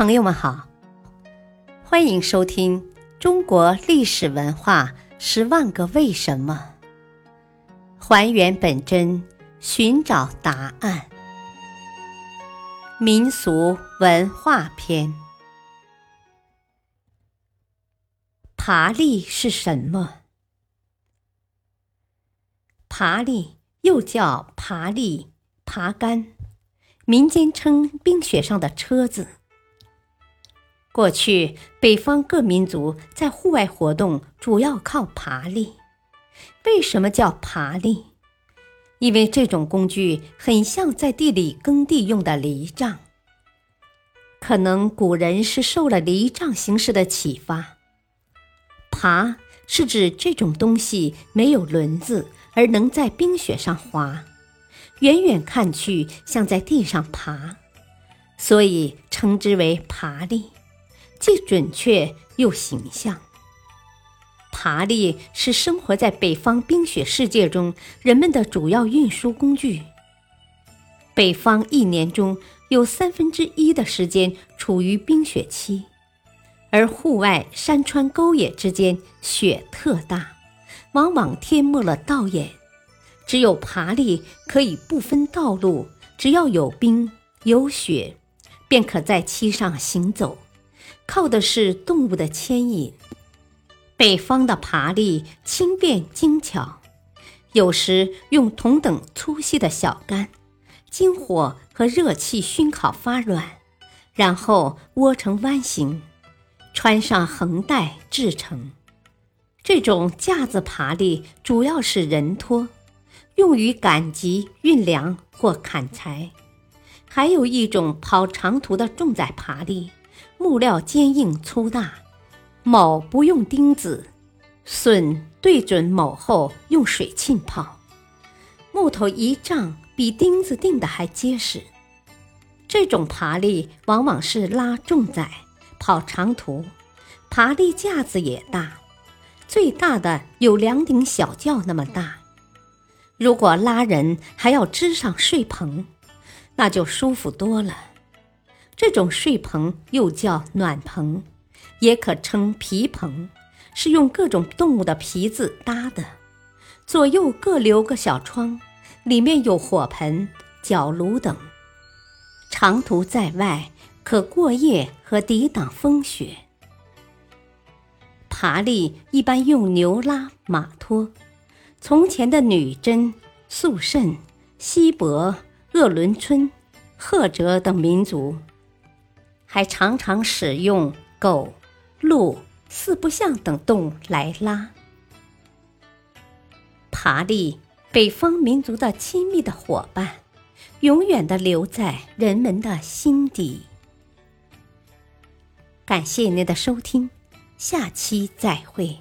朋友们好，欢迎收听《中国历史文化十万个为什么》，还原本真，寻找答案。民俗文化篇：爬犁是什么？爬犁又叫爬犁、爬杆，民间称冰雪上的车子。过去，北方各民族在户外活动主要靠爬犁。为什么叫爬犁？因为这种工具很像在地里耕地用的犁杖。可能古人是受了犁杖形式的启发。爬是指这种东西没有轮子。而能在冰雪上滑，远远看去像在地上爬，所以称之为爬犁，既准确又形象。爬犁是生活在北方冰雪世界中人们的主要运输工具。北方一年中有三分之一的时间处于冰雪期，而户外山川沟野之间雪特大。往往天没了道眼，只有爬犁可以不分道路，只要有冰有雪，便可在其上行走，靠的是动物的牵引。北方的爬犁轻便精巧，有时用同等粗细的小杆，经火和热气熏烤发软，然后窝成弯形，穿上横带制成。这种架子爬犁主要是人拖，用于赶集、运粮或砍柴；还有一种跑长途的重载爬犁，木料坚硬粗大，卯不用钉子，榫对准卯后用水浸泡，木头一丈比钉子钉的还结实。这种爬犁往往是拉重载、跑长途，爬犁架子也大。最大的有两顶小轿那么大，如果拉人还要支上睡棚，那就舒服多了。这种睡棚又叫暖棚，也可称皮棚，是用各种动物的皮子搭的，左右各留个小窗，里面有火盆、脚炉等。长途在外，可过夜和抵挡风雪。爬犁一般用牛拉马拖。从前的女真、肃慎、西伯、鄂伦春、赫哲等民族，还常常使用狗、鹿、四不像等动物来拉。爬犁，北方民族的亲密的伙伴，永远的留在人们的心底。感谢您的收听。下期再会。